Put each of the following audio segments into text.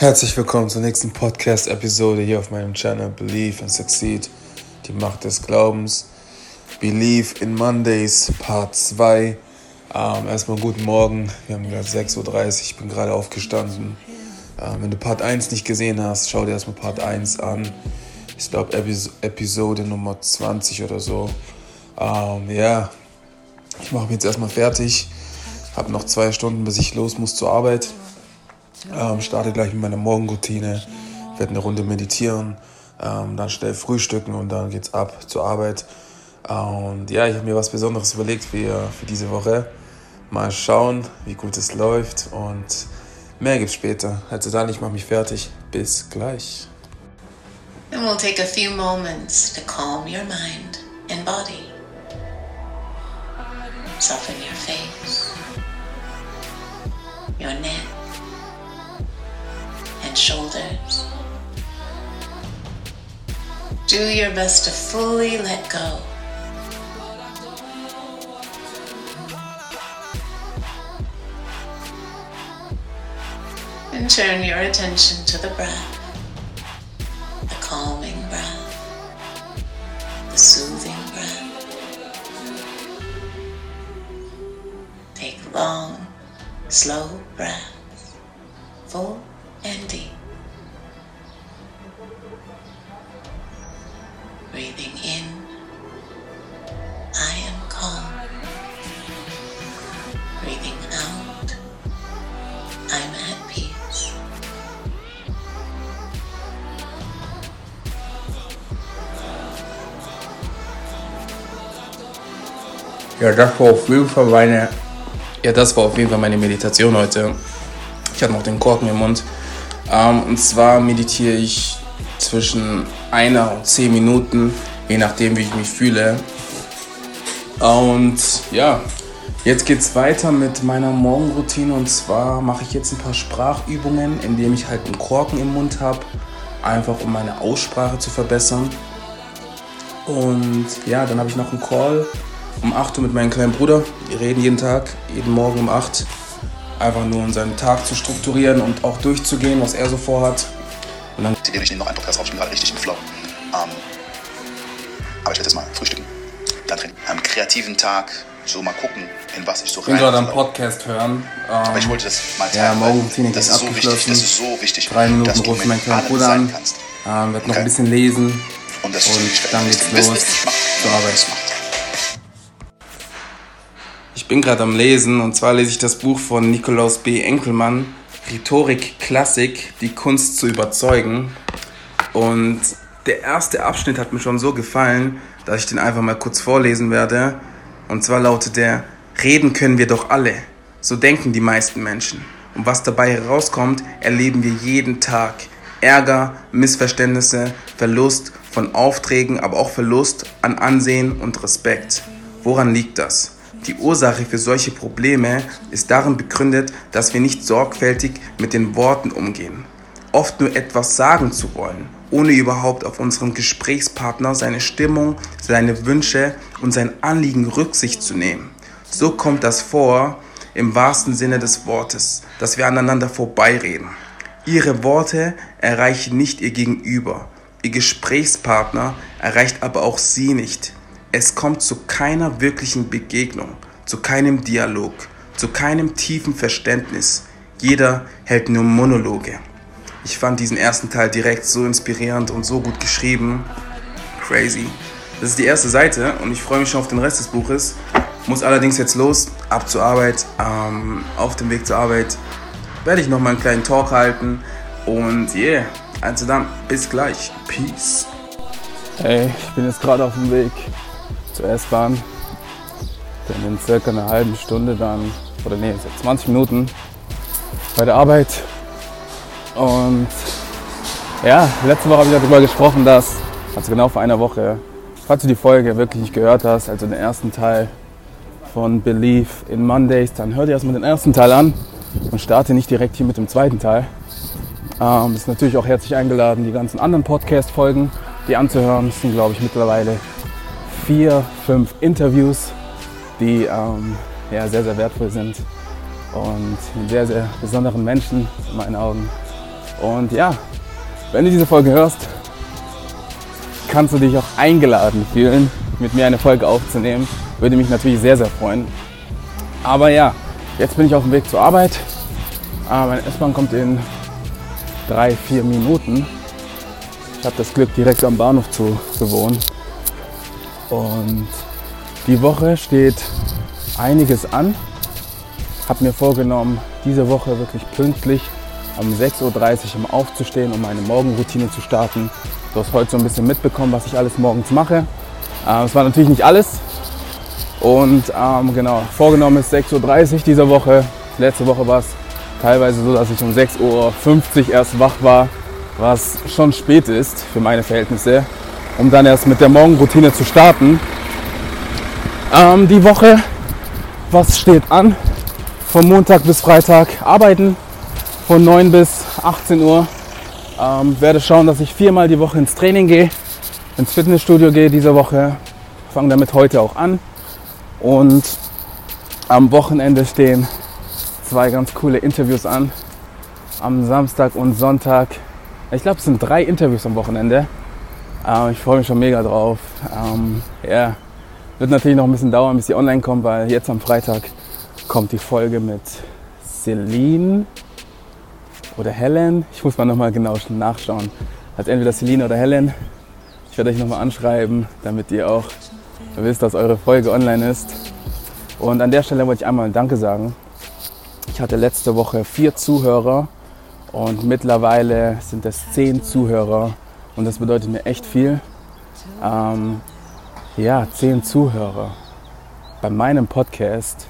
Herzlich willkommen zur nächsten Podcast-Episode hier auf meinem Channel Believe and Succeed, die Macht des Glaubens. Believe in Mondays, Part 2. Ähm, erstmal guten Morgen, wir haben gerade 6.30 Uhr, ich bin gerade aufgestanden. Ähm, wenn du Part 1 nicht gesehen hast, schau dir erstmal Part 1 an. Ich glaube Epis Episode Nummer 20 oder so. Ähm, ja, ich mache mich jetzt erstmal fertig. Habe noch zwei Stunden, bis ich los muss zur Arbeit. Ähm, starte gleich mit meiner Morgenroutine, werde eine Runde meditieren, ähm, dann schnell frühstücken und dann geht's ab zur Arbeit. Und ja, ich habe mir was Besonderes überlegt für, für diese Woche. Mal schauen, wie gut es läuft und mehr gibt's später. Also dann, ich mache mich fertig. Bis gleich. And we'll take a few moments to calm your mind and body. Soften your face, your neck, shoulders. Do your best to fully let go. And turn your attention to the breath, the calming breath, the soothing breath. Take long, slow Ja, das war auf jeden Fall meine, ja, das war auf jeden Fall meine Meditation heute. Ich hatte noch den Korken im Mund. Ähm, und zwar meditiere ich zwischen einer und zehn Minuten, je nachdem, wie ich mich fühle. Und ja, jetzt geht's weiter mit meiner Morgenroutine. Und zwar mache ich jetzt ein paar Sprachübungen, indem ich halt einen Korken im Mund habe, einfach um meine Aussprache zu verbessern. Und ja, dann habe ich noch einen Call um 8 Uhr mit meinem kleinen Bruder. Wir reden jeden Tag, jeden Morgen um 8 Einfach nur um seinen Tag zu strukturieren und auch durchzugehen, was er so vorhat. Und dann ich nehme noch einen Podcast auf, ich bin gerade richtig im Flow. Ähm, aber ich werde jetzt mal frühstücken. Dann trainieren. Am kreativen Tag so mal gucken, in was ich so ich bin gerade am reinflow. Podcast hören. Aber ich Ähm, wollte das mal Ja, teilen, weil Morgenroutine das ist so wichtig, das ist so wichtig, drei Minuten dass du rufe ich meinen kleinen Bruder an. Ähm, werd noch Okay. ein bisschen lesen. Und das Und dann geht's los zur Arbeit. Ich bin gerade am Lesen und zwar lese ich das Buch von Nikolaus B. Enkelmann, Rhetorik Klassik, die Kunst zu überzeugen. Und der erste Abschnitt hat mir schon so gefallen, dass ich den einfach mal kurz vorlesen werde. Und zwar lautet der, reden können wir doch alle. So denken die meisten Menschen. Und was dabei herauskommt, erleben wir jeden Tag. Ärger, Missverständnisse, Verlust von Aufträgen, aber auch Verlust an Ansehen und Respekt. Woran liegt das? Die Ursache für solche Probleme ist darin begründet, dass wir nicht sorgfältig mit den Worten umgehen. Oft nur etwas sagen zu wollen, ohne überhaupt auf unseren Gesprächspartner seine Stimmung, seine Wünsche und sein Anliegen Rücksicht zu nehmen. So kommt das vor, im wahrsten Sinne des Wortes, dass wir aneinander vorbeireden. Ihre Worte erreichen nicht ihr Gegenüber. Ihr Gesprächspartner erreicht aber auch sie nicht. Es kommt zu keiner wirklichen Begegnung, zu keinem Dialog, zu keinem tiefen Verständnis. Jeder hält nur Monologe. Ich fand diesen ersten Teil direkt so inspirierend und so gut geschrieben. Crazy. Das ist die erste Seite und ich freue mich schon auf den Rest des Buches. Muss allerdings jetzt los, ab zur Arbeit. Ähm, auf dem Weg zur Arbeit werde ich noch mal einen kleinen Talk halten. Und yeah, also dann, bis gleich. Peace. Hey, ich bin jetzt gerade auf dem Weg zur S-Bahn. Bin in circa einer halben Stunde dann, oder nee, seit 20 Minuten bei der Arbeit. Und ja, letzte Woche habe ich darüber gesprochen, dass, also genau vor einer Woche, falls du die Folge wirklich nicht gehört hast, also den ersten Teil von Believe in Mondays, dann hör dir erstmal den ersten Teil an und starte nicht direkt hier mit dem zweiten Teil. Ähm, ist natürlich auch herzlich eingeladen, die ganzen anderen Podcast-Folgen, die anzuhören. Es sind, glaube ich, mittlerweile vier, fünf Interviews, die ähm, ja, sehr, sehr wertvoll sind und mit sehr, sehr besonderen Menschen in meinen Augen. Und ja, wenn du diese Folge hörst, kannst du dich auch eingeladen fühlen, mit mir eine Folge aufzunehmen. Würde mich natürlich sehr, sehr freuen. Aber ja, jetzt bin ich auf dem Weg zur Arbeit. Ah, meine S-Bahn kommt in drei, vier Minuten. Ich habe das Glück, direkt am Bahnhof zu, zu wohnen. Und die Woche steht einiges an. Habe mir vorgenommen, diese Woche wirklich pünktlich um 6.30 Uhr aufzustehen, um meine Morgenroutine zu starten. Du hast heute so ein bisschen mitbekommen, was ich alles morgens mache. Äh, es war natürlich nicht alles. Und ähm, genau, vorgenommen ist 6.30 Uhr diese Woche. Letzte Woche war es teilweise so, dass ich um 6.50 Uhr erst wach war, was schon spät ist für meine Verhältnisse, um dann erst mit der Morgenroutine zu starten. Ähm, die Woche, was steht an? Von Montag bis Freitag arbeiten, von 9 bis 18 Uhr. Ähm, werde schauen, dass ich viermal die Woche ins Training gehe, ins Fitnessstudio gehe diese Woche. Fange damit heute auch an. Und am Wochenende stehen zwei ganz coole Interviews an. Am Samstag und Sonntag. Ich glaube, es sind drei Interviews am Wochenende. Ähm, ich freue mich schon mega drauf. Ähm, ja, wird natürlich noch ein bisschen dauern, bis sie online kommt, weil jetzt am Freitag kommt die Folge mit Celine oder Helen. Ich muss mal nochmal genau nachschauen. Also entweder Celine oder Helen. Ich werde euch nochmal anschreiben, damit ihr auch wisst, dass eure Folge online ist. Und an der Stelle wollte ich einmal Danke sagen. Ich hatte letzte Woche vier Zuhörer und mittlerweile sind es zehn Zuhörer und das bedeutet mir echt viel. Ähm, ja, zehn Zuhörer bei meinem Podcast.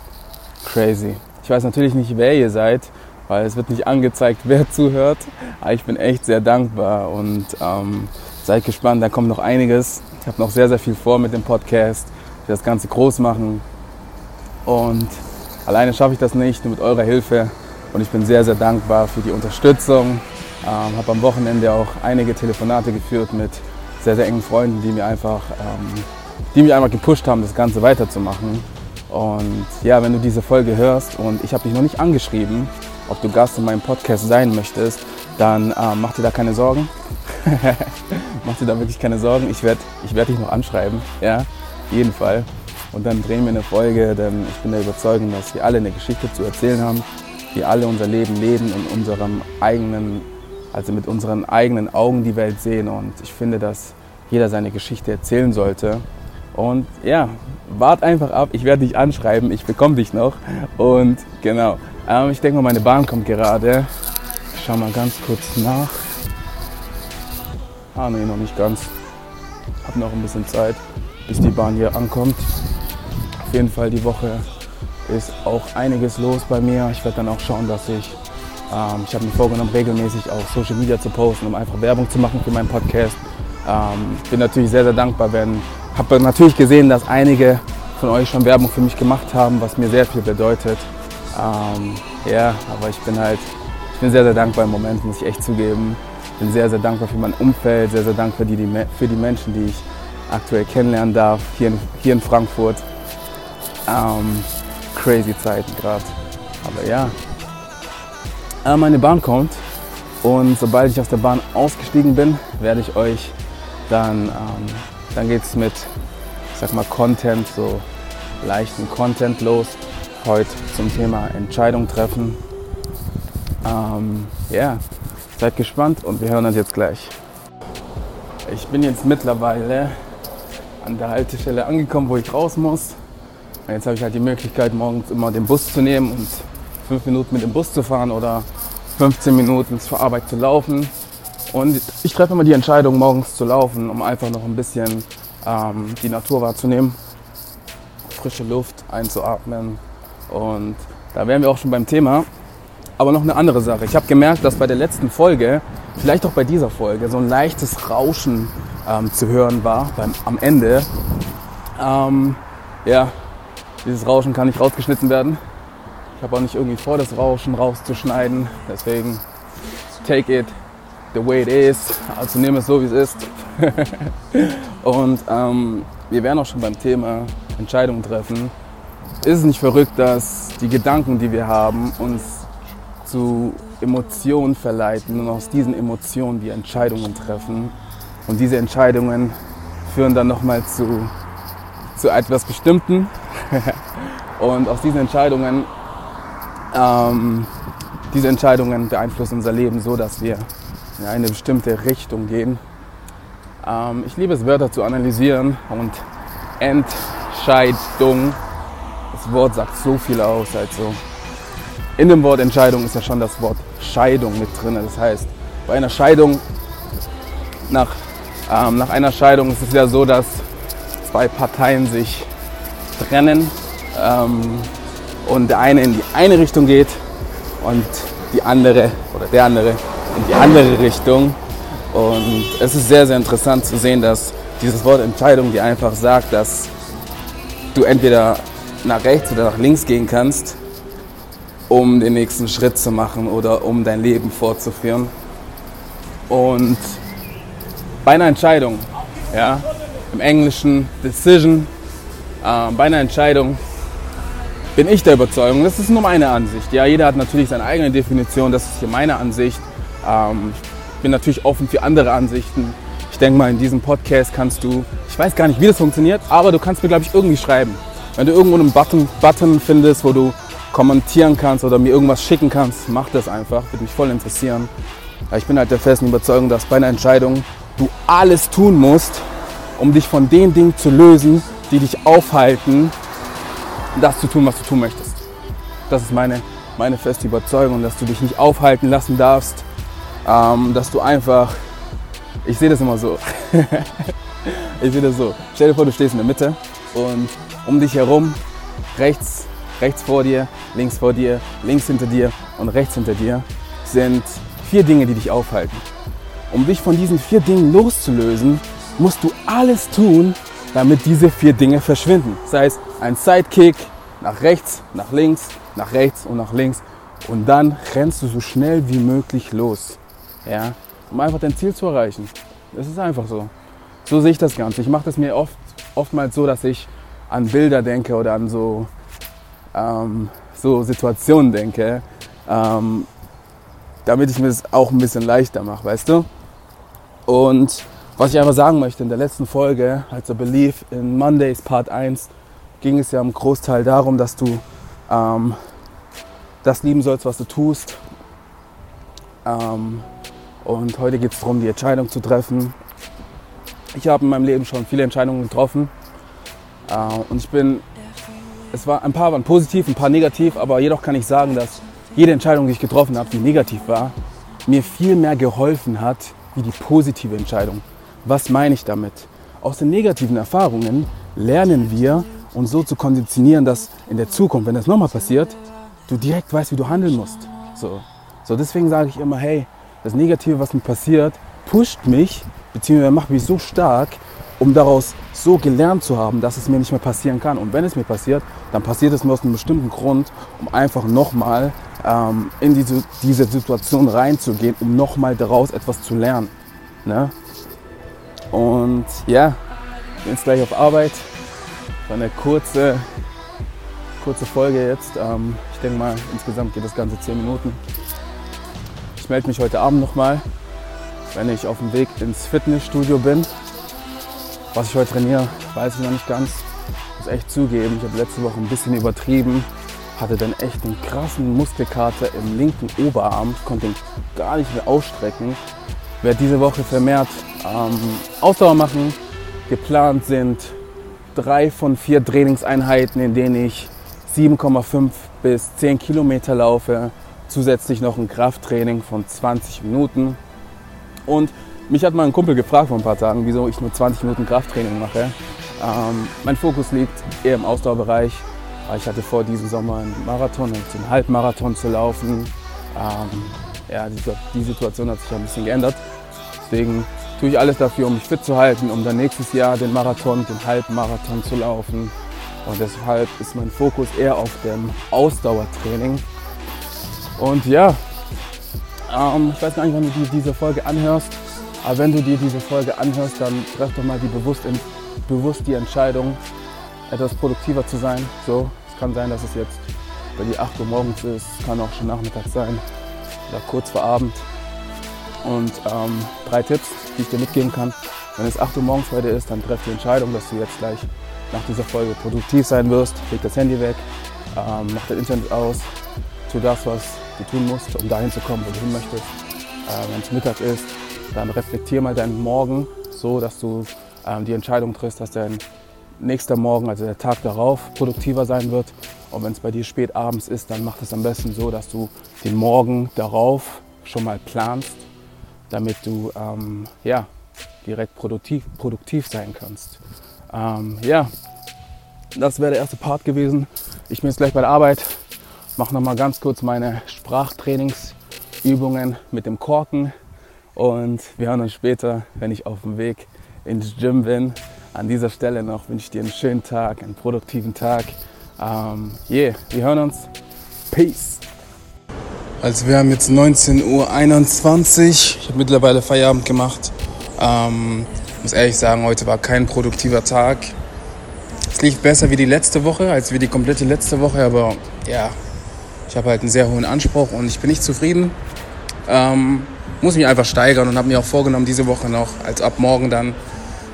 Crazy. Ich weiß natürlich nicht, wer ihr seid, weil es wird nicht angezeigt, wer zuhört. Aber ich bin echt sehr dankbar und ähm, seid gespannt, da kommt noch einiges. Ich habe noch sehr, sehr viel vor mit dem Podcast. Ich will das Ganze groß machen. Und alleine schaffe ich das nicht, nur mit eurer Hilfe. Und ich bin sehr, sehr dankbar für die Unterstützung. Ähm, habe am Wochenende auch einige Telefonate geführt mit sehr, sehr engen Freunden, die mir einfach, ähm, die mich einfach gepusht haben, das Ganze weiterzumachen. Und ja, wenn du diese Folge hörst und ich habe dich noch nicht angeschrieben, ob du Gast in meinem Podcast sein möchtest, dann ähm, mach dir da keine Sorgen. mach dir da wirklich keine Sorgen. Ich werde ich werd dich noch anschreiben, ja, jeden Fall. Und dann drehen wir eine Folge, denn ich bin der Überzeugung, dass wir alle eine Geschichte zu erzählen haben. Wir alle unser Leben leben in unserem eigenen, also mit unseren eigenen Augen die Welt sehen. Und ich finde, dass jeder seine Geschichte erzählen sollte. Und ja, wart einfach ab. Ich werde dich anschreiben. Ich bekomme dich noch. Und genau. Ähm, ich denke mal, meine Bahn kommt gerade. Ich schau mal ganz kurz nach. Ah, nee, noch nicht ganz. Hab noch ein bisschen Zeit, bis die Bahn hier ankommt. Auf jeden Fall die Woche ist auch einiges los bei mir. Ich werde dann auch schauen, dass ich, ähm, ich habe mir vorgenommen, regelmäßig auf Social Media zu posten, um einfach Werbung zu machen für meinen Podcast. Ähm, bin natürlich sehr, sehr dankbar, wenn, habe natürlich gesehen, dass einige von euch schon Werbung für mich gemacht haben, was mir sehr viel bedeutet. Ähm, ja, aber ich bin halt, ich bin sehr, sehr dankbar im Moment, muss ich echt zugeben. Bin sehr, sehr dankbar für mein Umfeld, sehr, sehr dankbar für die, für die Menschen, die ich aktuell kennenlernen darf, hier in, hier in Frankfurt. Ähm, crazy Zeiten gerade. Aber ja, äh, meine Bahn kommt und sobald ich aus der Bahn ausgestiegen bin, werde ich euch dann, ähm, dann geht es mit, ich sag mal, Content, so leichten Content los. Heute zum Thema Entscheidung treffen. Ähm, ja, yeah. seid gespannt und wir hören uns jetzt gleich. Ich bin jetzt mittlerweile an der Haltestelle angekommen, wo ich raus muss. Jetzt habe ich halt die Möglichkeit, morgens immer den Bus zu nehmen und fünf Minuten mit dem Bus zu fahren oder 15 Minuten zur Arbeit zu laufen. Und ich treffe immer die Entscheidung, morgens zu laufen, um einfach noch ein bisschen ähm, die Natur wahrzunehmen, frische Luft einzuatmen. Und da wären wir auch schon beim Thema. Aber noch eine andere Sache. Ich habe gemerkt, dass bei der letzten Folge, vielleicht auch bei dieser Folge, so ein leichtes Rauschen ähm, zu hören war beim, am Ende. Ähm, ja, dieses Rauschen kann nicht rausgeschnitten werden. Ich habe auch nicht irgendwie vor, das Rauschen rauszuschneiden. Deswegen take it the way it is. Also nehme es so, wie es ist. Und ähm, wir wären auch schon beim Thema Entscheidungen treffen. Ist es nicht verrückt, dass die Gedanken, die wir haben, uns zu Emotionen verleiten und aus diesen Emotionen die Entscheidungen treffen. Und diese Entscheidungen führen dann nochmal zu, zu etwas Bestimmten. und aus diesen Entscheidungen, ähm, diese Entscheidungen beeinflussen unser Leben so, dass wir in eine bestimmte Richtung gehen. Ähm, ich liebe es, Wörter zu analysieren und Entscheidung, das Wort sagt so viel aus. Also in dem Wort Entscheidung ist ja schon das Wort Scheidung mit drin. Das heißt, bei einer Scheidung, nach, ähm, nach einer Scheidung ist es ja so, dass zwei Parteien sich trennen ähm, und der eine in die eine Richtung geht und die andere oder der andere in die andere Richtung. Und es ist sehr, sehr interessant zu sehen, dass dieses Wort Entscheidung dir einfach sagt, dass du entweder nach rechts oder nach links gehen kannst, um den nächsten Schritt zu machen oder um dein Leben fortzuführen. Und bei einer Entscheidung, ja, im Englischen Decision, äh, bei einer Entscheidung bin ich der Überzeugung, das ist nur meine Ansicht. Ja, jeder hat natürlich seine eigene Definition, das ist hier meine Ansicht. Ähm, ich bin natürlich offen für andere Ansichten. Ich denke mal, in diesem Podcast kannst du, ich weiß gar nicht, wie das funktioniert, aber du kannst mir, glaube ich, irgendwie schreiben. Wenn du irgendwo einen Button, Button findest, wo du kommentieren kannst oder mir irgendwas schicken kannst, mach das einfach. Würde mich voll interessieren. Ich bin halt der festen Überzeugung, dass bei einer Entscheidung du alles tun musst, um dich von den Dingen zu lösen, die dich aufhalten, das zu tun, was du tun möchtest. Das ist meine, meine feste Überzeugung, dass du dich nicht aufhalten lassen darfst, ähm, dass du einfach, ich sehe das immer so, ich sehe das so, stell dir vor, du stehst in der Mitte und um dich herum, rechts, rechts vor dir, links vor dir, links hinter dir und rechts hinter dir, sind vier Dinge, die dich aufhalten. Um dich von diesen vier Dingen loszulösen, musst du alles tun, damit diese vier Dinge verschwinden. Sei es ein Sidekick nach rechts, nach links, nach rechts und nach links. Und dann rennst du so schnell wie möglich los. Ja? Um einfach dein Ziel zu erreichen. Das ist einfach so. So sehe ich das Ganze. Ich mache das mir oft, oftmals so, dass ich an Bilder denke oder an so, ähm, so Situationen denke, ähm, damit ich mir das auch ein bisschen leichter mache, weißt du? Und was ich einfach sagen möchte, in der letzten Folge, also Belief in Mondays Part 1, ging es ja im Großteil darum, dass du ähm, das lieben sollst, was du tust. Ähm, und heute geht es darum, die Entscheidung zu treffen. Ich habe in meinem Leben schon viele Entscheidungen getroffen. Äh, und ich bin, es war ein paar waren positiv, ein paar negativ, aber jedoch kann ich sagen, dass jede Entscheidung, die ich getroffen habe, die negativ war, mir viel mehr geholfen hat wie die positive Entscheidung. Was meine ich damit? Aus den negativen Erfahrungen lernen wir, uns so zu konditionieren, dass in der Zukunft, wenn das nochmal passiert, du direkt weißt, wie du handeln musst. So, so deswegen sage ich immer, hey, das Negative, was mir passiert, pusht mich, beziehungsweise macht mich so stark, um daraus so gelernt zu haben, dass es mir nicht mehr passieren kann. Und wenn es mir passiert, dann passiert es nur aus einem bestimmten Grund, um einfach nochmal ähm, in diese, diese Situation reinzugehen, um nochmal daraus etwas zu lernen. Ne? Und ja, bin jetzt gleich auf Arbeit. War eine kurze, kurze Folge jetzt. Ähm, ich denke mal, insgesamt geht das Ganze 10 Minuten. Ich melde mich heute Abend nochmal, wenn ich auf dem Weg ins Fitnessstudio bin. Was ich heute trainiere, weiß ich noch nicht ganz. Ich muss echt zugeben, ich habe letzte Woche ein bisschen übertrieben. Hatte dann echt einen krassen Muskelkater im linken Oberarm, konnte ihn gar nicht mehr ausstrecken. Werde diese Woche vermehrt ähm, Ausdauer machen. Geplant sind drei von vier Trainingseinheiten, in denen ich 7,5 bis 10 Kilometer laufe. Zusätzlich noch ein Krafttraining von 20 Minuten. Und mich hat mal ein Kumpel gefragt vor ein paar Tagen, wieso ich nur 20 Minuten Krafttraining mache. Ähm, mein Fokus liegt eher im Ausdauerbereich. Ich hatte vor, diesen Sommer einen Marathon und einen Halbmarathon zu laufen. Ähm, ja, die, die Situation hat sich ein bisschen geändert. Deswegen tue ich alles dafür, um mich fit zu halten, um dann nächstes Jahr den Marathon, den Halbmarathon zu laufen. Und deshalb ist mein Fokus eher auf dem Ausdauertraining. Und ja, ähm, ich weiß gar nicht, wann du dir diese Folge anhörst. Aber wenn du dir diese Folge anhörst, dann treff doch mal die bewusst, in, bewusst die Entscheidung, etwas produktiver zu sein. So, es kann sein, dass es jetzt bei dir 8 Uhr morgens ist, kann auch schon Nachmittag sein. oder kurz vor Abend. Und ähm, drei Tipps, die ich dir mitgeben kann. Wenn es 8 Uhr morgens heute ist, dann treff die Entscheidung, dass du jetzt gleich nach dieser Folge produktiv sein wirst. Leg das Handy weg, ähm, mach das Internet aus, tu das, was du tun musst, um dahin zu kommen, wo du hin möchtest. Äh, Wenn es Mittag ist, dann reflektier mal deinen Morgen so, dass du ähm, die Entscheidung triffst, dass dein nächster Morgen, also der Tag darauf, produktiver sein wird. Und wenn es bei dir spät abends ist, dann mach das am besten so, dass du den Morgen darauf schon mal planst, damit du ähm, ja, direkt produktiv, produktiv sein kannst. Ähm, ja, das wäre der erste Part gewesen. Ich bin jetzt gleich bei der Arbeit, mache nochmal ganz kurz meine Sprachtrainingsübungen mit dem Korken und wir hören uns später, wenn ich auf dem Weg ins Gym bin. An dieser Stelle noch wünsche ich dir einen schönen Tag, einen produktiven Tag. Ähm, yeah, wir hören uns. Peace. Also wir haben jetzt 19.21 Uhr. Ich habe mittlerweile Feierabend gemacht. Ähm, muss ehrlich sagen, heute war kein produktiver Tag. Es lief besser wie die letzte Woche, als wie die komplette letzte Woche, aber ja, ich habe halt einen sehr hohen Anspruch und ich bin nicht zufrieden. Ähm, muss mich einfach steigern und habe mir auch vorgenommen, diese Woche noch, als ab morgen dann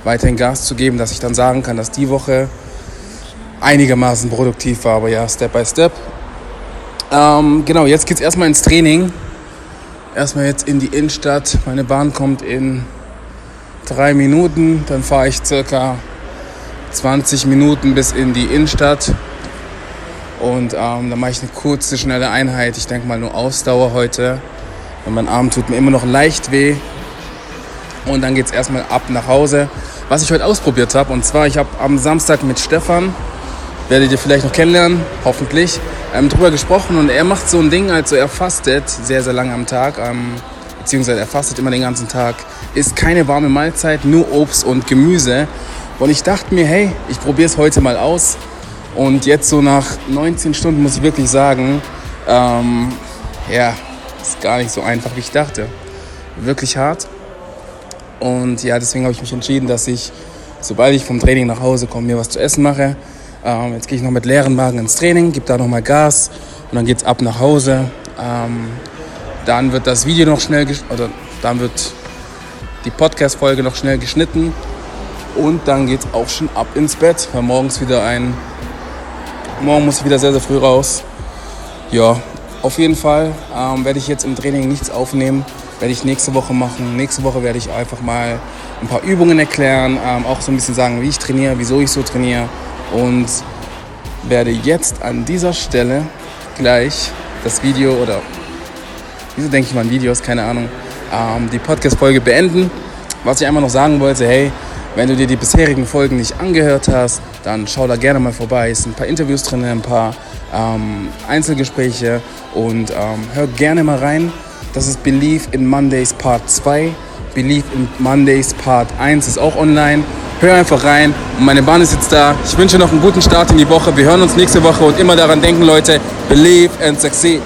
weiterhin Gas zu geben, dass ich dann sagen kann, dass die Woche einigermaßen produktiv war, aber ja, Step by Step. Ähm, genau, jetzt geht's erstmal ins Training. Erstmal jetzt in die Innenstadt. Meine Bahn kommt in drei Minuten. Dann fahre ich circa 20 Minuten bis in die Innenstadt. Und ähm, dann mache ich eine kurze, schnelle Einheit. Ich denke mal nur Ausdauer heute. Und mein Arm tut mir immer noch leicht weh. Und dann geht's erstmal ab nach Hause. Was ich heute ausprobiert habe, und zwar, ich habe am Samstag mit Stefan, werdet ihr vielleicht noch kennenlernen, hoffentlich, ähm, drüber gesprochen. Und er macht so ein Ding, also er fastet sehr, sehr lange am Tag. Ähm, beziehungsweise er fastet immer den ganzen Tag, isst keine warme Mahlzeit, nur Obst und Gemüse. Und ich dachte mir, hey, ich probiere es heute mal aus. Und jetzt so nach 19 Stunden muss ich wirklich sagen, ähm, ja, ist gar nicht so einfach, wie ich dachte. Wirklich hart. Und ja, deswegen habe ich mich entschieden, dass ich, sobald ich vom Training nach Hause komme, mir was zu essen mache. Ähm, jetzt gehe ich noch mit leeren Magen ins Training, gebe da nochmal Gas und dann geht es ab nach Hause. Ähm, dann wird das Video noch schnell, oder dann wird die Podcast-Folge noch schnell geschnitten. Und dann geht es auch schon ab ins Bett, weil morgens wieder ein. Morgen muss ich wieder sehr, sehr früh raus. Ja, auf jeden Fall ähm, werde ich jetzt im Training nichts aufnehmen. Werde ich nächste Woche machen. Nächste Woche werde ich einfach mal ein paar Übungen erklären, ähm, auch so ein bisschen sagen, wie ich trainiere, wieso ich so trainiere. Und werde jetzt an dieser Stelle gleich das Video oder wieso denke ich mal an Videos, keine Ahnung, ähm, die Podcast-Folge beenden. Was ich einmal noch sagen wollte, hey, wenn du dir die bisherigen Folgen nicht angehört hast, dann schau da gerne mal vorbei. Es sind ein paar Interviews drin, ein paar ähm, Einzelgespräche und ähm, hör gerne mal rein. Das ist Believe in Mondays Part 2. Believe in Mondays Part 1 ist auch online. Hör einfach rein und meine Bahn ist jetzt da. Ich wünsche noch einen guten Start in die Woche. Wir hören uns nächste Woche und immer daran denken, Leute, believe and succeed.